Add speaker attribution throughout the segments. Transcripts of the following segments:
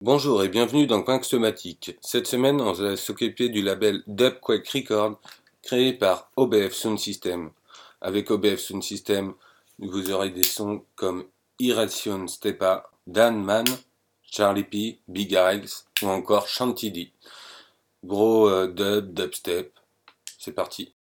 Speaker 1: Bonjour et bienvenue dans Quink Somatique. Cette semaine, on va s'occuper du label Dubquake Record créé par OBF Sound System. Avec OBF Sound System, vous aurez des sons comme Irration Stepa, Dan Man, Charlie P, Big Alex ou encore Chantilly. Gros euh, dub, dubstep. C'est parti.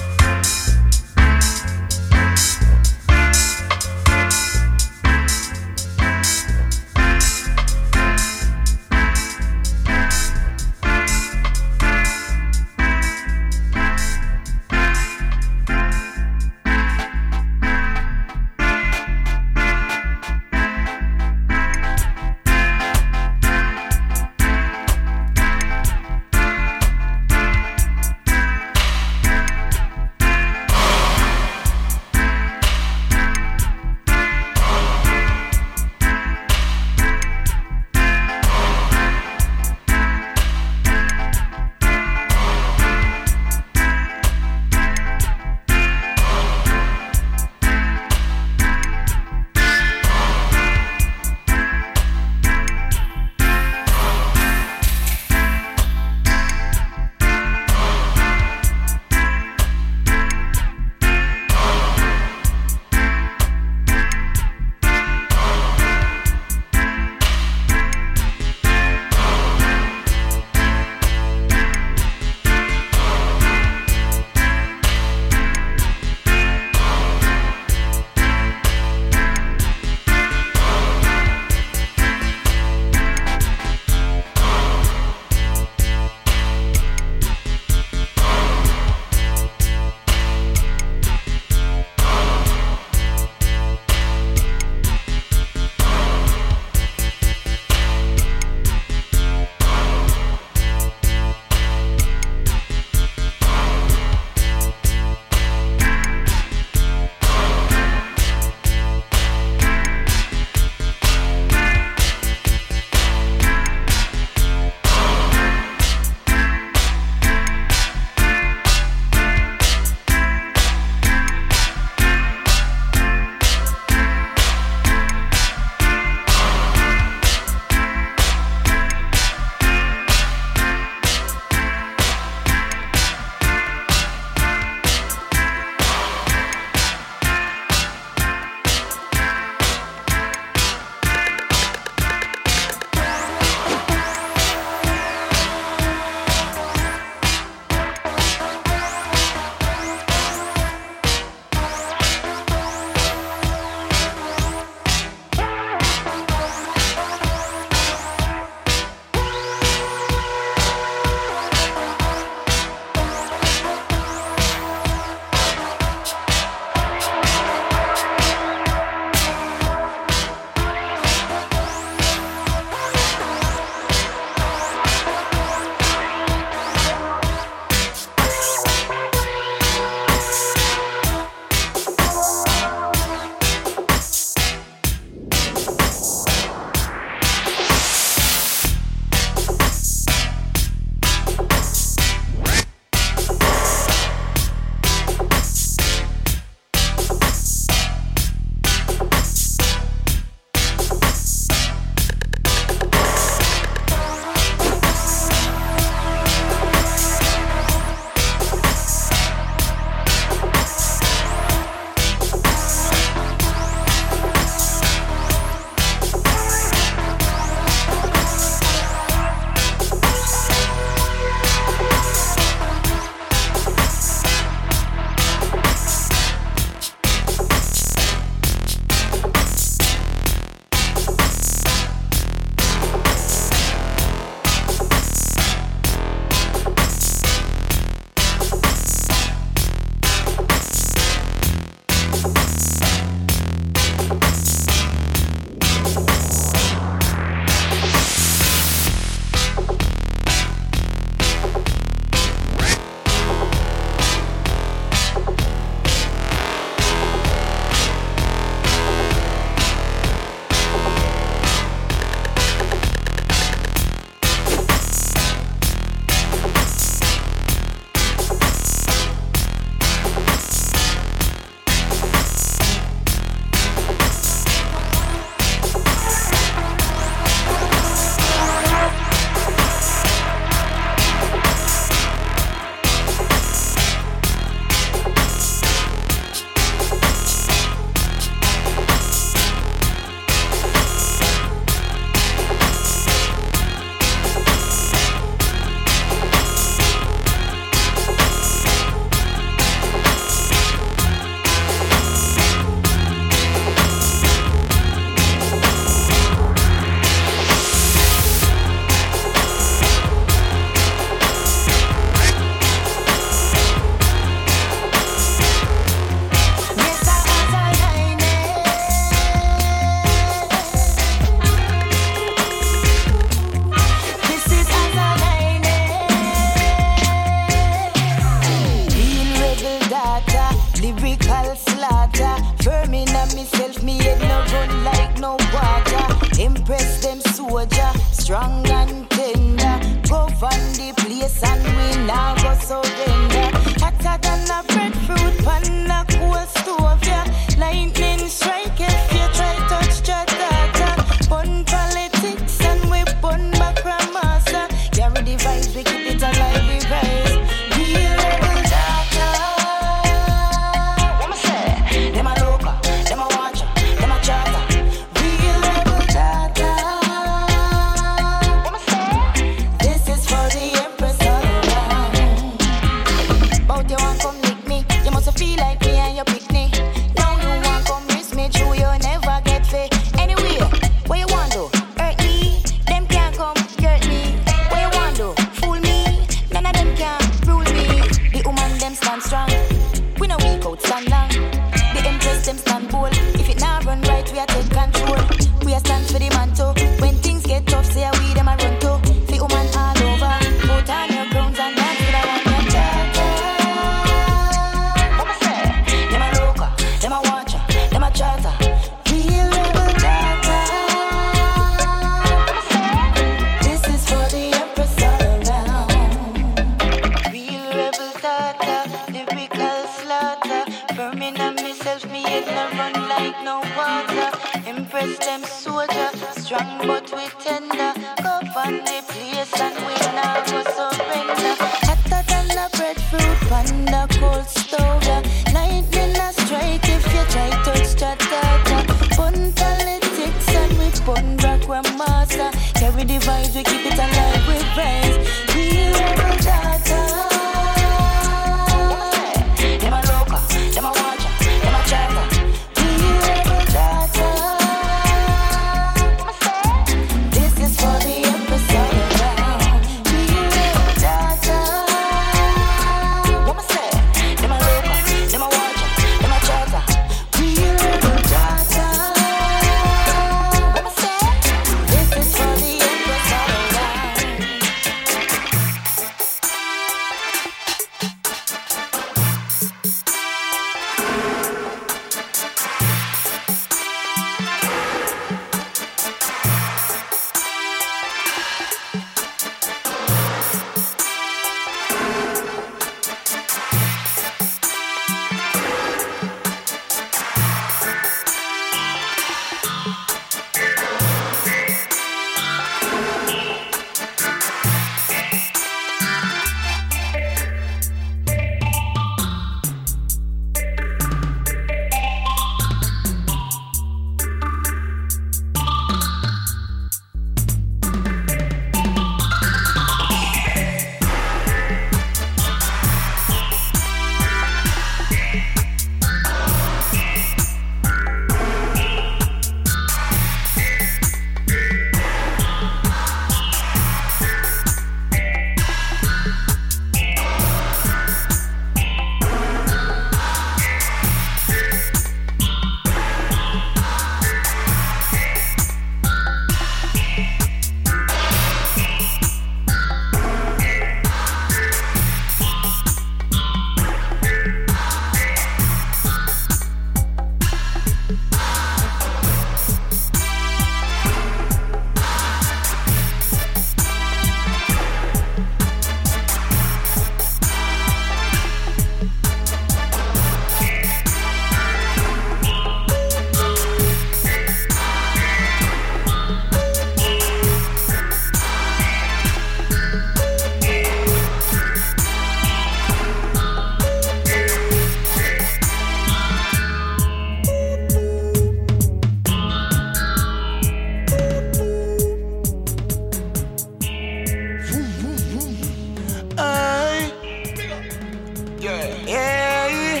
Speaker 2: Yeah.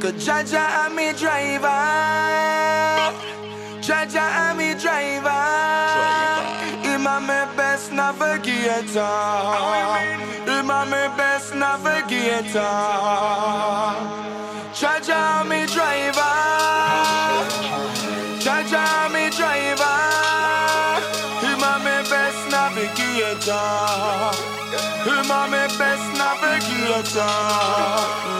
Speaker 3: Cause Jaja am me driver. Jaja am me driver. Him and my best navigator. Him and me best navigator. Jaja am me driver. Jaja am me driver. Him a me best navigator. Him a me best.
Speaker 4: Doctor.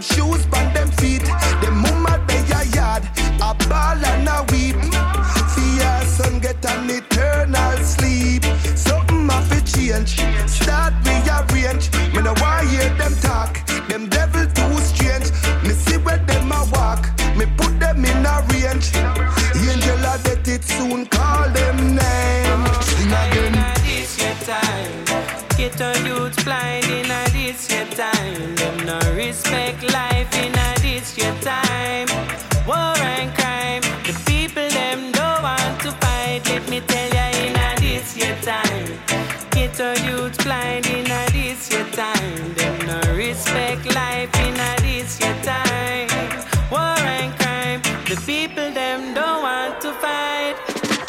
Speaker 4: Shoes on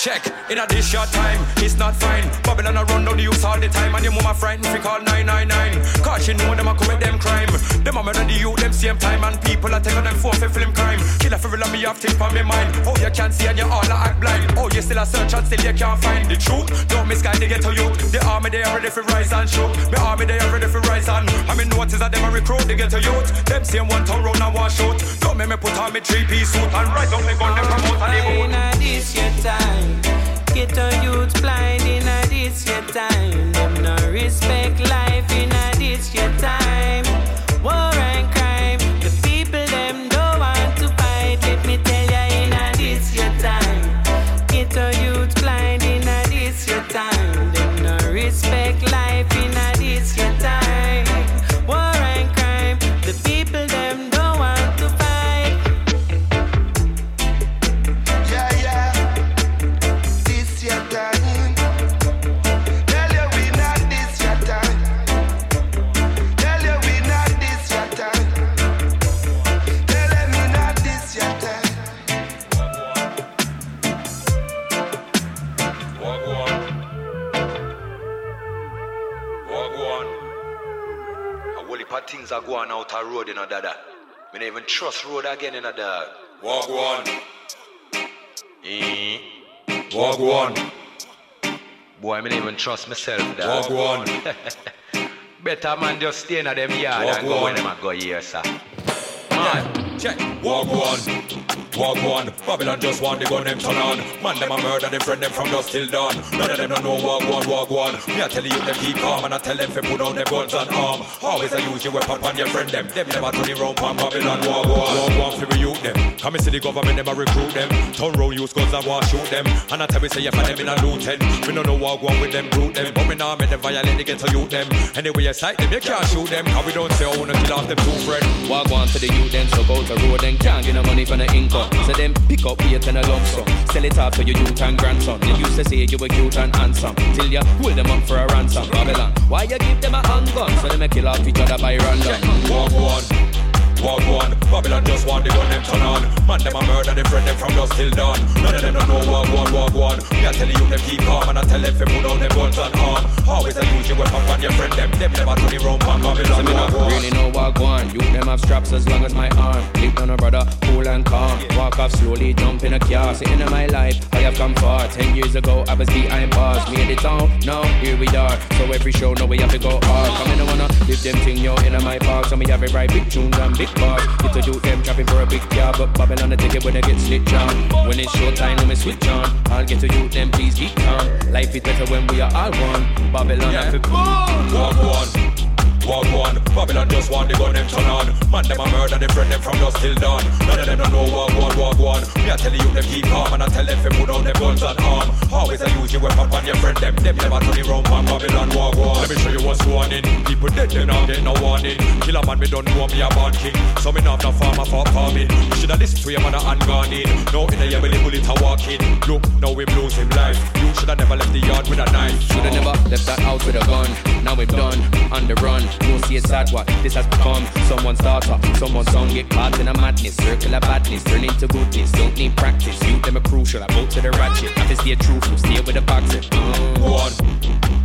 Speaker 5: Check, in a this short time, it's not fine. Babylon a run down the youth all the time, and your mama frightened fi call 999. Cause she know them a commit them crime. Them a murder the youth them same time, and people a take on them for fi film crime. Kill a fi real me have things on me mind. Oh, you can't see and you all act blind. Oh, you still a search and still you can't find the truth. Don't misguide the ghetto youth. The army they are ready for rise and shoot. The army they are ready for rise and. I mean notice that them a recruit the ghetto youth. Them same one town round and one shoot. Don't make me put on me three piece suit and rise up me gun them promote and they.
Speaker 6: In this your time. Get a youth blind in a this your time. Them no respect life in a this your time. War
Speaker 5: things are going out a road in a dada. Me not even trust road again in a dog. Wagwan. Eh. Wagwan. Boy, I me not even trust myself, dog. Wagwan. Better man just stay in a them yard and go when them a go here, sir. Man, check. Wagwan. Wagwan, Babylon just want the gun them turn on. Man, them a murder them friend them from dusk till dawn. None of them don't know Wagwan, Wagwan. Me I tell you them keep calm and I tell them to put down their guns and arm. Always I use your weapon on your friend them. Them never turn it round on Babylon, Wagwan. Wagwan for youth them. Come and see the government never recruit them. Turn round use guns and want shoot them. And I tell me say you for them in a loot ten. We don't know Wagwan with them brute them. But we now make them violate the ghetto youth them. Anyway you sight them, you can't shoot them. Cause we don't say oh no kill off them two friend.
Speaker 7: Walk on to the youth then so go to road and can't get no money from the income. So them pick up eight and a lump sum. Sell it off to your youth and grandson. They used to say you were cute and handsome. Till you hold them up for a ransom. Babylon. Why you give them a handgun? So they make kill off each other by random.
Speaker 5: Walk one. Walk one. Babylon just want the gun them turn on. Man them a murder them friend them from dusk till dawn. None of them don't know walk one, walk one. Me I tell you them keep calm and I tell them to put down them guns and arm. Always I use your weapon on your friend them. Them never turn the round on
Speaker 7: So
Speaker 5: Babylon.
Speaker 7: me
Speaker 5: Walk
Speaker 7: not
Speaker 5: one.
Speaker 7: really know what go on. You them have straps as long as my arm. Live on a brother, cool and calm. Walk off slowly, jump in a car. Sitting in my life, I have come far. Ten years ago, I was behind bars. Made it on, now here we are. So every show, now we have to go hard. Come in, I wanna live them thing, yo, in my park. So me have it right, big tunes and big bars. Get to do them trapping for a big car, but Babylon the ticket when they get snitch on. When it's showtime, let me switch on. I'll get to you, them please keep calm. Life is better when we are all one. Babylon, I feel
Speaker 5: Walk one. Walk one. Babylon just want the gun them turn on. Man them a murder them friend them from dusk till dawn. None of them don't know walk one, walk one. Me I tell you them keep calm and I tell them to put on them guns and arm. Always I use your weapon on your friend them. Them never turn it round on Babylon walk one. Let me show you what's in. People dead they not get no warning. Kill a man me don't know me a born king. So me not no farmer for farming. You shoulda listened to your mother and gone in. No in the year the bullet a walking. Look now we lose him life. You shoulda never left the yard with a knife.
Speaker 7: Shoulda never left that house with a gun. Now we're done, on the run. You see it's sad what this has become. Someone's daughter, someone's son get caught in a madness. Circle of badness, turn into goodness. Don't need practice. You them a crucial. I both to the ratchet. Have to stay truthful, stay with the boxer. Mm.
Speaker 5: One,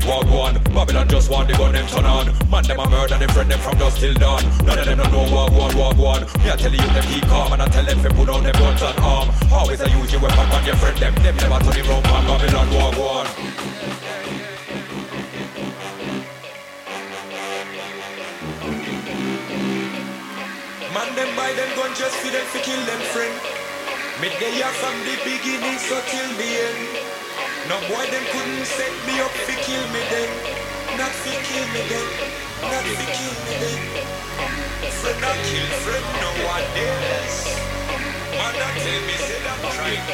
Speaker 5: walk one. Babylon just want the gun them turn on. Man them a murder them friend them from dusk till dawn. None of them don't know walk one, walk one. Me I tell you them keep calm and I tell them to put on them guns and arm. Always I use your weapon on your friend them. Them never turn it round. Babylon walk one. Just for them to kill them friend. Me they here from the beginning so till the end. No boy them couldn't set me up to kill me then. Not to kill me then. Not to kill me then. Friend I kill friend no one nowadays. Man I tell me say I'm trying.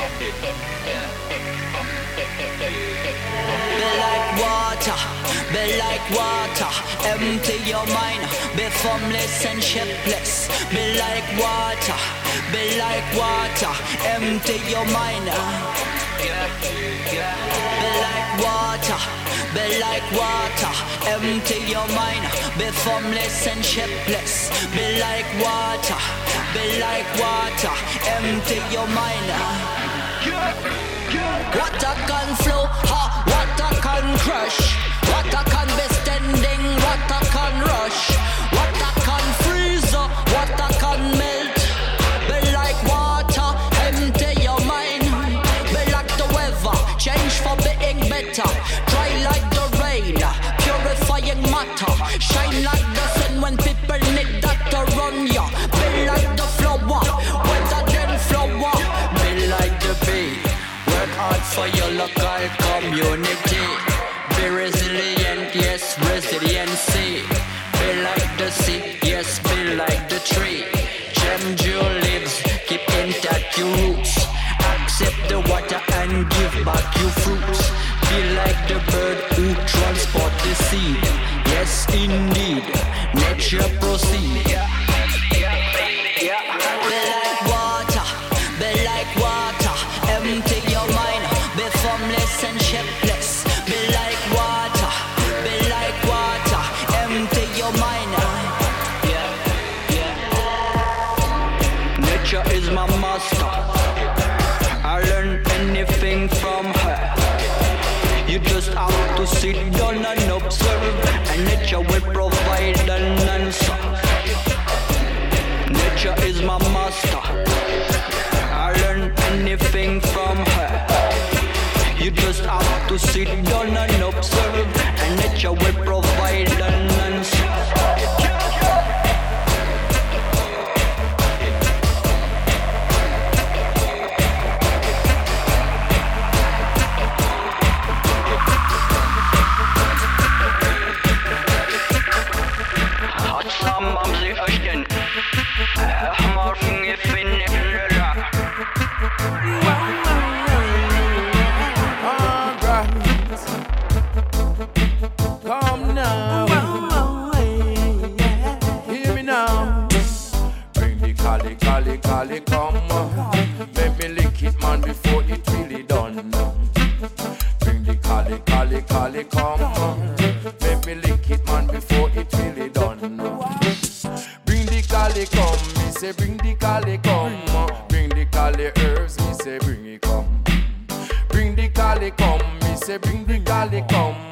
Speaker 8: Be like water, be like water. Empty your mind, be formless and shapeless. Be like water, be like water. Empty your mind. Be like water, be like water. Empty your mind, be formless and shapeless. Be like water, be like water. Empty your mind. Water can flow, ha, water can crush. Community. Be resilient, yes, resiliency. Be like the sea, yes, be like the tree. Gem jewel leaves, keep intact your roots. Accept the water and give back your fruits.
Speaker 9: Cali, come. Make me lick it, man, before it really done. Bring the cali, cali, cali, come. Make me lick it, man, before it really done. Bring the cali, come. Me say, bring the cali, come. Bring the cali herbs. Me say, bring it, come. Bring the cali, come. Me say, bring the cali, come.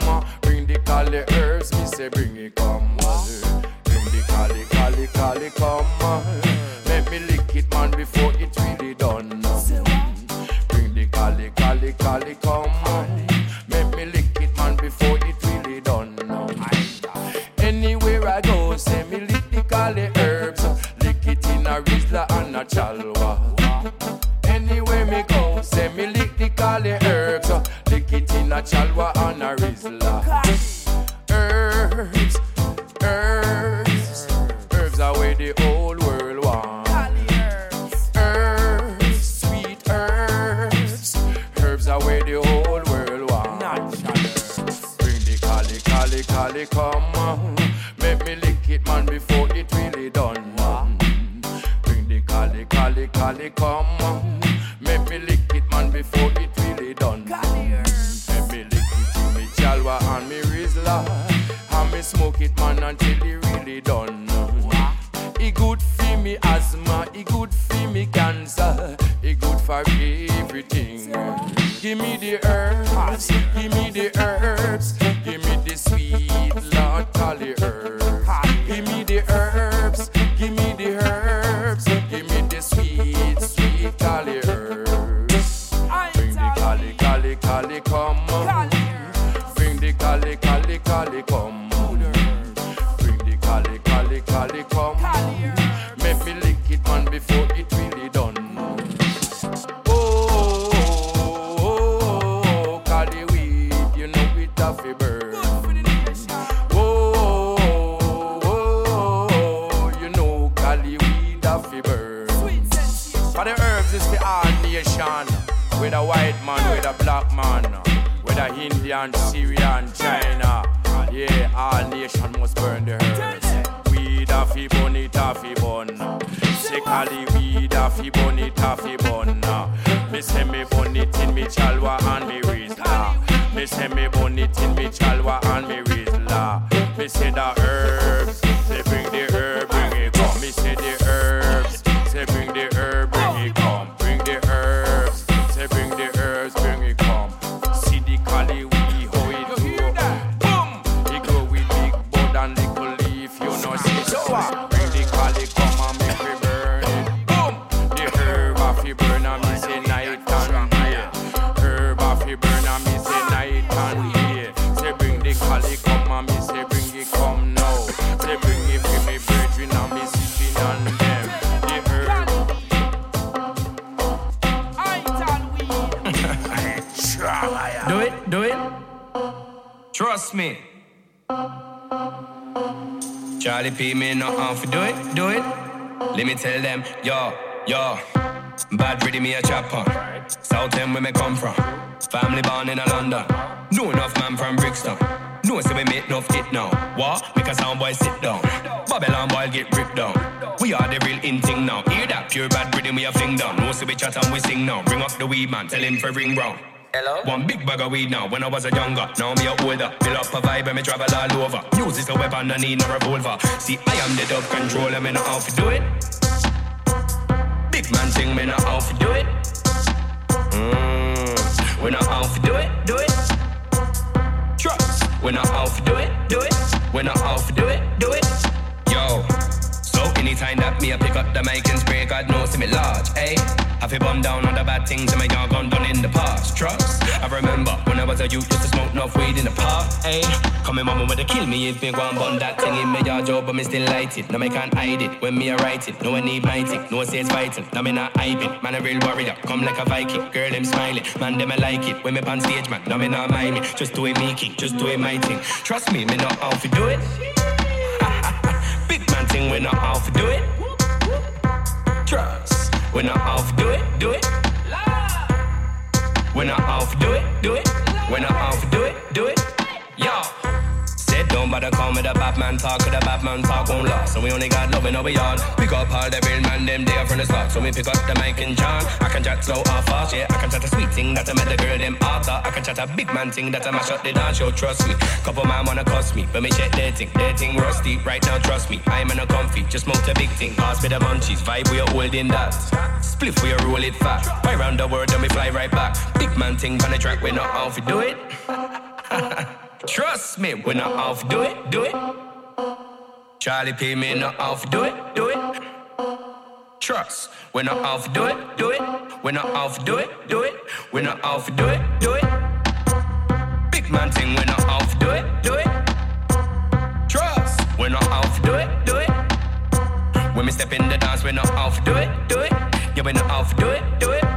Speaker 9: Man,
Speaker 7: tell him for ring round. Hello? One big bag of weed now. When I was a younger, now me a older. Fill up a vibe and me travel all over. Music's a weapon, I need no revolver. See, I am the dub controller, me know how to do it. Big man thing, me know how to do it. Mm, we know how to do it, do it. Trust, we know how to do it, do it. We know how to do it, do it. So that me a pick up the mic and spray, God knows to me large, eh? I feel bum down on the bad things and my yard gone done in the past. Trust. I remember when I was a youth, used to smoke enough weed in the park, eh? Coming mama would kill me if me go and bun that thing in my yard job, but me still light it. Now me can't hide it when me a write it. No one need my tick, no one says fighting. Now me not hype it, man a real warrior. Come like a Viking, girl them smiling, man them I like it. When me on stage, man, now me not mind me. Just do it me king, just do it my thing. Trust me, me not how to do it. Thing, we not how to do it. Trust, we not how to do it, do it. We not how to do it, do it. We not how to do it, do it. Yo. Don't bother call me the Batman talk, cause the Batman talk won't last. So we only got love in our yard. Pick up all the real man, them there from the start. So we pick up the mic and John. I can chat so or fast, yeah. I can chat a sweet thing that I met the girl them after. I can chat a big man thing that I mash up the dance, yo, trust me. Couple man wanna cuss me, but me check their thing. Their thing rusty, right now trust me. I'm in a comfy, just smoke a big thing. Pass me the munchies, vibe we are holding that. Spliff we are roll it fat. Fly round the world, then we fly right back. Big man thing on the track, we not how to do it. Trust me, we not to do it, do it. Charlie P, me not to do it, do it. Trust, we not to do it, do it. We not to do it, do it. We not to do it, do it. Big man thing, we not to do it, do it. Trust, we not to do it, do it. When we step in the dance, we not to do it, do it. Yeah, we not to do it, do it.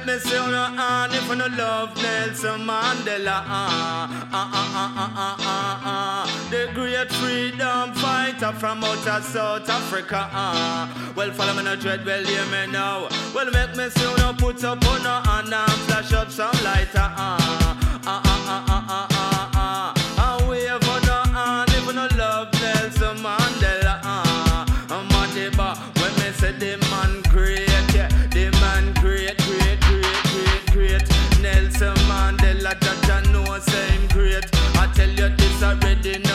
Speaker 10: let me see on your hand if you no love Nelson Mandela. Ah, ah, ah, ah, ah, ah, ah. ah, ah. The great freedom fighter from out of South Africa. Ah. Well, follow me no dread, well, hear me now. Well, make me see on put up on your hand and flash up some lighter. Ah. already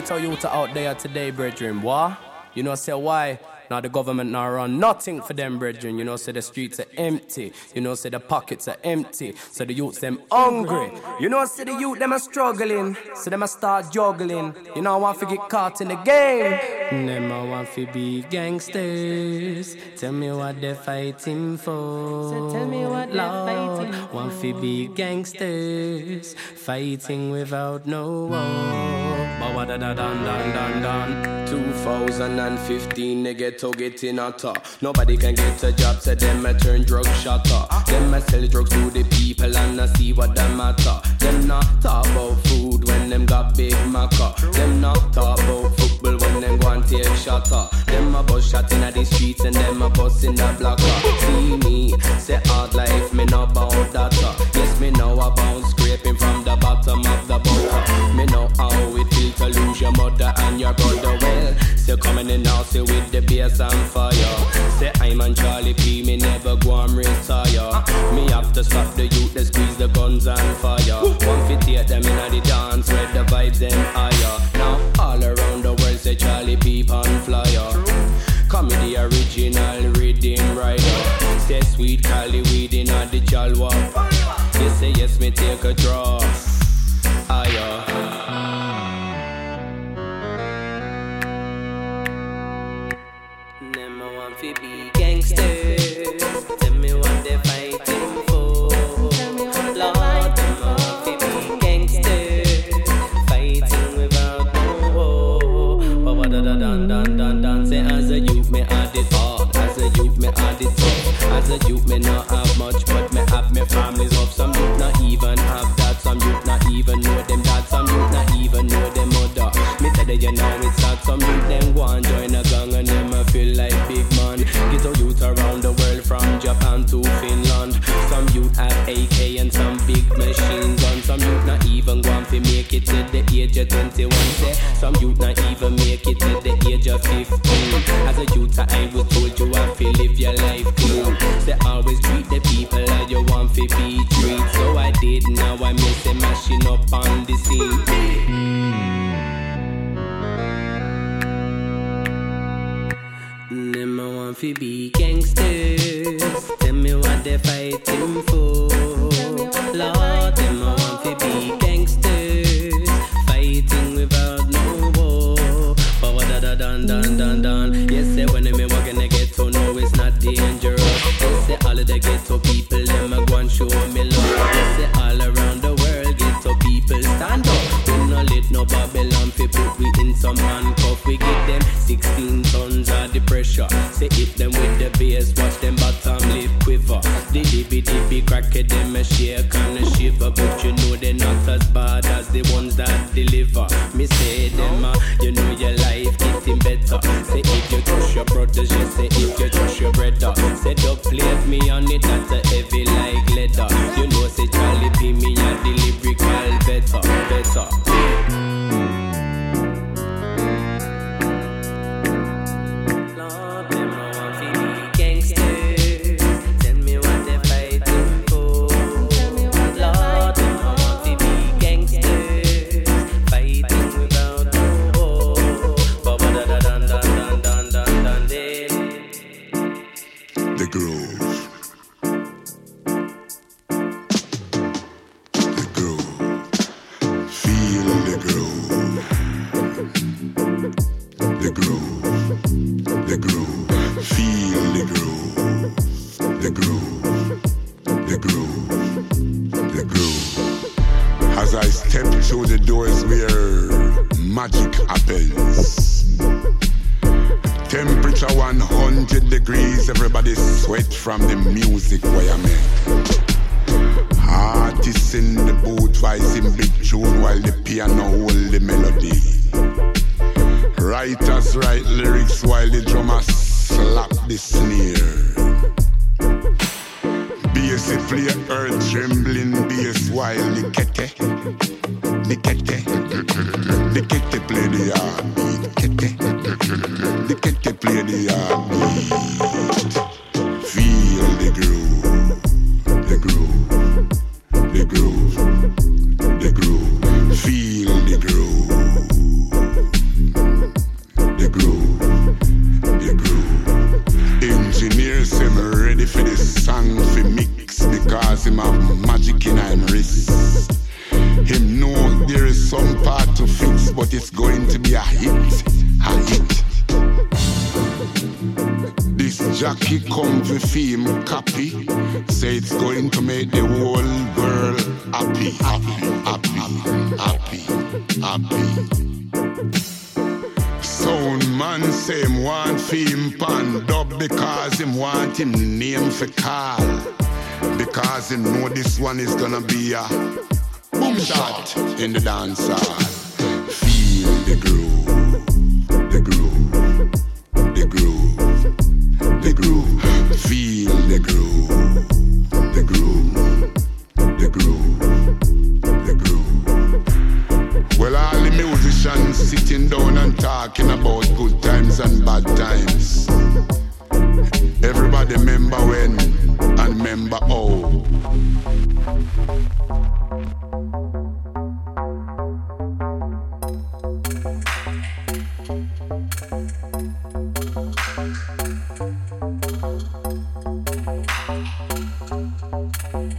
Speaker 10: enough
Speaker 4: get you out there today, brethren. Why? You know, say why? Now the government now run nothing for them, brethren. You know, say the streets are empty. You know, say the pockets are empty. So the youths them hungry. You know, say the youth them are struggling. So them a start juggling. You know, I want to get caught in the game. Them I want to be gangsters. Tell me what they're fighting for.
Speaker 11: So tell me what they're fighting
Speaker 4: for. Want to be gangsters. Fighting without no war. Ba da da dan dan dan dan. 2015 they get to get in a top. Nobody can get a job, so them a turn drug shotter. Them a sell drugs to the people and I see what them matter. Them not talk about food them got big maca. Them not talk about football when them go and take shotter. Them a bus shot in the streets and them a bus in the blocker. See me, say hard life, me know about that. Yes, me know about scraping from the bottom of the butter. Me know how it feels to lose your mother and your brother. Well, still coming in now, say with the bass and fire. Say I'm on Charlie P, me never go and retire. Me have to stop the youth, they squeeze the guns and fire. One fit take them in the dance, where the vibes them higher. Now all around the world say Charlie P on flyer. Comedy original rhythm rider. Say sweet Cali weed in the jalwa. They say yes, me take a draw. Higher. Fi be gangsters. Tell me what they fighting for. Lord, them want fi be gangsters. Fighting without no war. Ba ba da da dan dan dan dan. Say as a youth me had it hard. As a youth me had it tough. As a youth me not have much, but me have me family's love. Some youth not even have that. Some youth not even know them dad. Some youth not even know them tell you now it's sad. Some youth them and join a gang and them a feel like big man. Get a youth around the world from Japan to Finland. Some youth have AK and some big machines on. Some youth not even going to make it to the age of 21. Say some youth not even make it to the age of 15. As a youth, I was told you have to live your life clean. Say always treat the people as you want to be treated. So I did, now I miss them mashing up on Them I want to be gangsters. Tell me what they fighting for. Lord, them I want to be gangsters. Fighting without no war. Ba da da dan dan dan dan. Yes, say when me walk in the ghetto, no, it's not dangerous. Yes, say all of the ghetto people, them a go and show me love. Yes, say all around the world, ghetto people stand up. We no let no Babylon some handcuff. We give them 16 tons of the pressure. Say hit them with the bass, watch them bottom lip quiver. The dibby dibby crack it, them a shake and a shiver. But you know they're not as bad as the ones that deliver. Me say them, uh, you know your life getting better. Say if you trust your brothers, just say if you trust your brother. Say don't plate me on it, that's a heavy like leather. You know say Charlie P me a the lyrical better, better.
Speaker 12: Artists in the booth voicing big tune while the piano hold the melody. Writers write lyrics while the drummer slap the snare. Bass play earth trembling bass while the kete, the kete, the kete play the heartbeat. Kete, the kete play the heartbeat. one is gonna be a boom shot in the dance hall.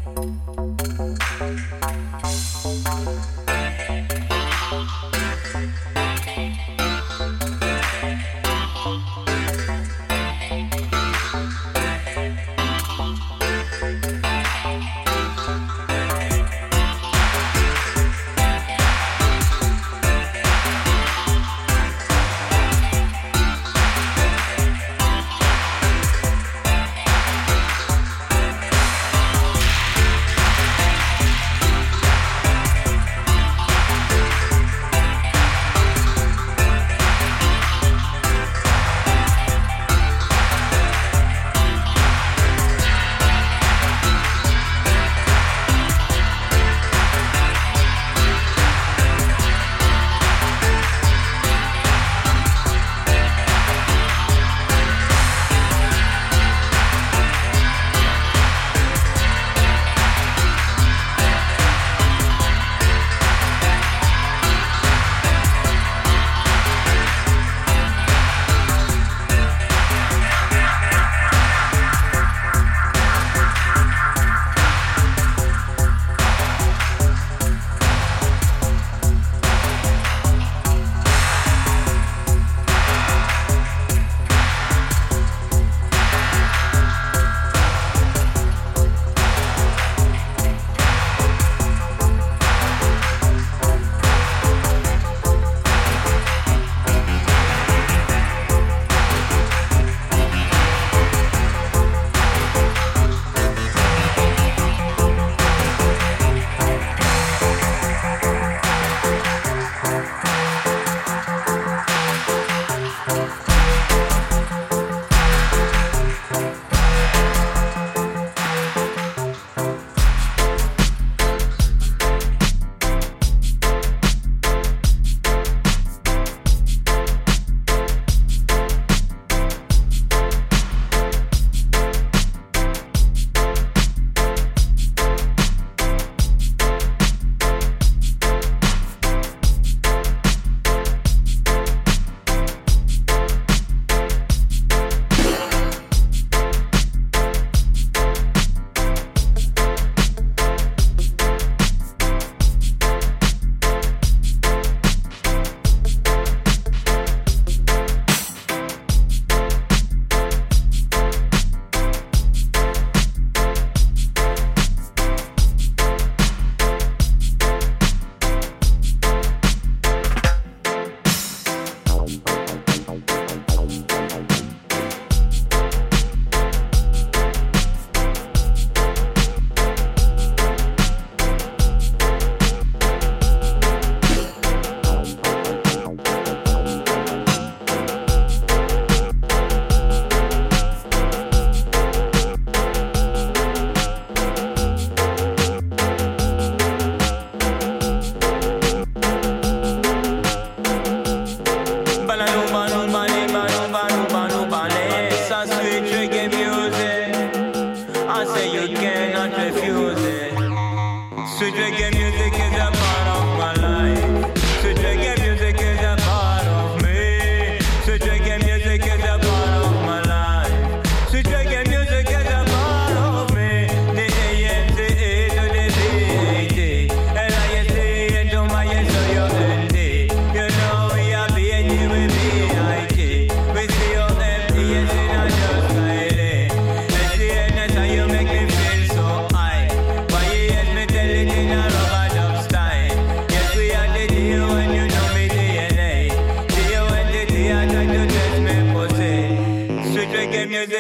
Speaker 13: you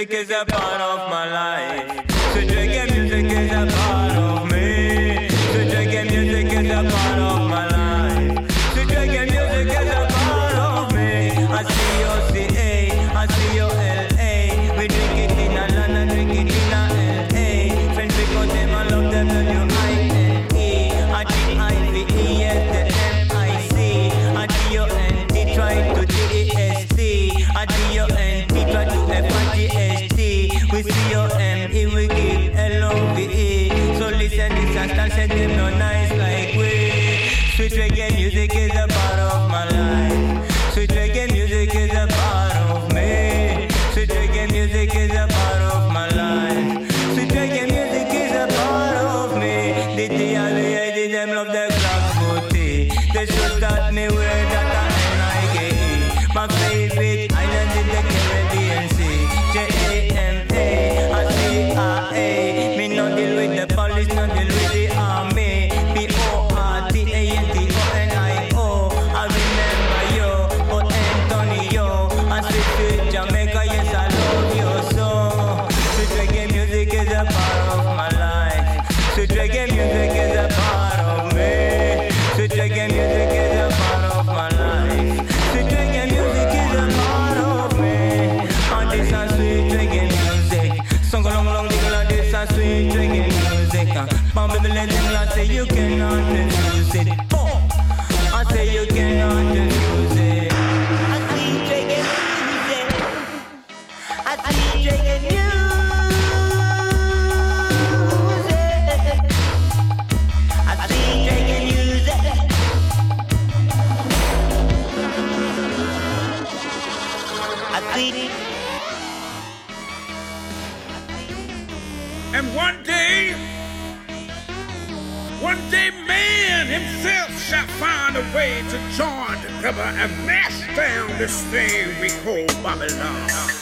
Speaker 13: music is a
Speaker 14: to join together and mash down this thing we call Babylon.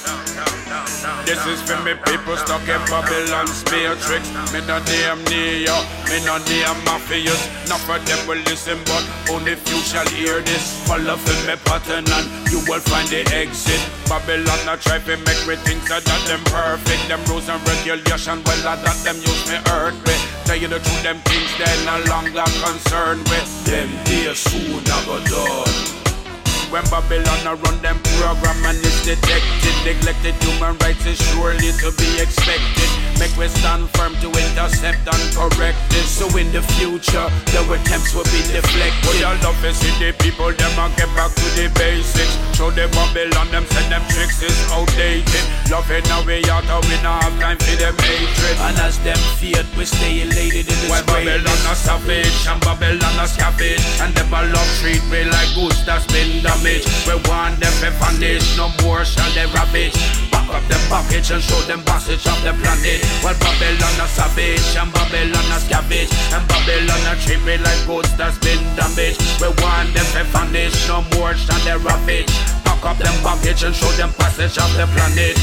Speaker 15: This is for me people stuck in Babylon's matrix. Me no name Neo, me no name Morpheus. Not for them will listen, but only few shall hear this. Follow for me pattern and you will find the exit. Babylon a try to make me think that them perfect. Them rules and regulation, well I that them use me earth with. Tell you the truth, them things they no longer concerned with. Them days soon I go done. When Babylon run them program and it's detected. Neglected human rights is surely to be expected Make we stand firm to intercept and correct this. So in the future, the attempts will be deflected. We all love to see the people, them a get back to the basics. Show the Babylon, them send them tricks is outdated. Love it now we out, we not have time for them hatred And as them feared, we stay elated in this When Babylon a savage and Babylon a scavenge. And them a love treat me like goods that's been damaged. We want them to vanish, no more shall they ravage. Back up them package and show them passage of the planet While Babylon a savage and Babylon a scavenge And Babylon a treat me like goods that's been damaged We want them to vanish, no more shall they ravage Pack up them package and show them passage of the planet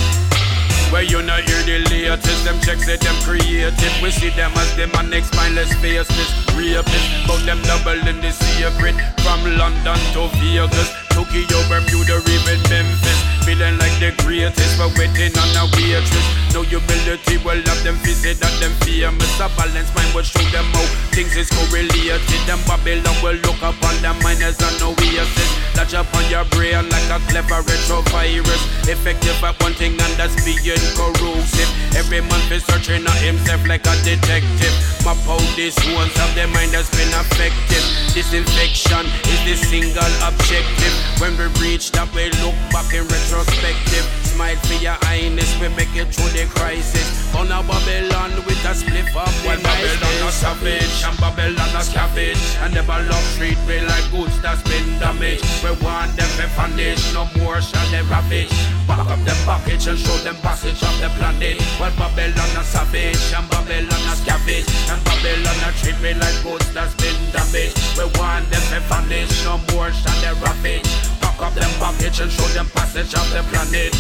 Speaker 15: where you not hear the latest, them checks it, them creative. We see them as them and next mindless faceless rapists. But them double in the secret from London to Vegas, Tokyo, Bermuda, even Memphis. Feeling like the greatest, but waiting on a waitress. No humility will have them visit that them famous. A balanced mind will show them how things is correlated. Them Babylon will look upon them miners and no assist. Latch up on your brain like a clever retrovirus. Effective at one thing and that's being corrosive. Every man be searching on himself like a detective. Map out these ones of their mind has been affected. This infection is the single objective. When we reach that, we look back in retrospective. Smile for your highness, we make it through the crisis. On a Babylon with a spliff up the Babylon a savage and Babylon a scavenge. And never love treat me like goods that's been damaged. We want them to vanish, no more shall they ravage. Back up them package and show them passage of the planet. While Babylon a savage and Babylon a scavenge. And Babylon a treat me like goods that's been damaged. We want them to vanish, no more shall they ravage. Pack up them package and show them passage of the planet.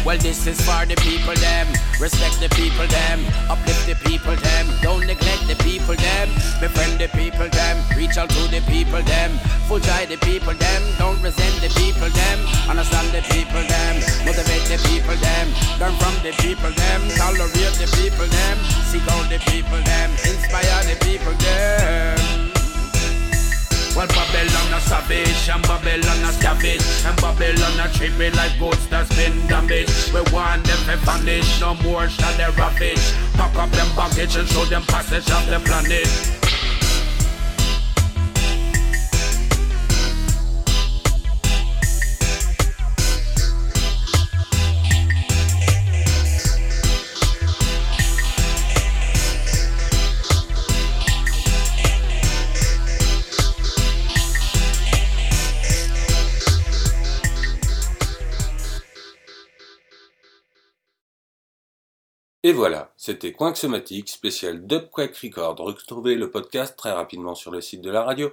Speaker 15: Well, this is for the people them. Respect the people them. Uplift the people them. Don't neglect the people them. Befriend the people them. Reach out to the people them. Full joy the people them. Don't resent the people them. Understand the people them. Motivate the people them. Learn from the people them. Tolerate the people them. Seek out the people them. Inspire the people them.
Speaker 16: Well, Babylon a savage and Babylon a savage, And Babylon a tripping like goods that's been damaged We want them to vanish, no more shall they ravage. Pack up them baggage and show them passage of the planet
Speaker 1: Et voilà, c'était Coinxomatique spécial Dubquack Record. Retrouvez le podcast très rapidement sur le site de la radio.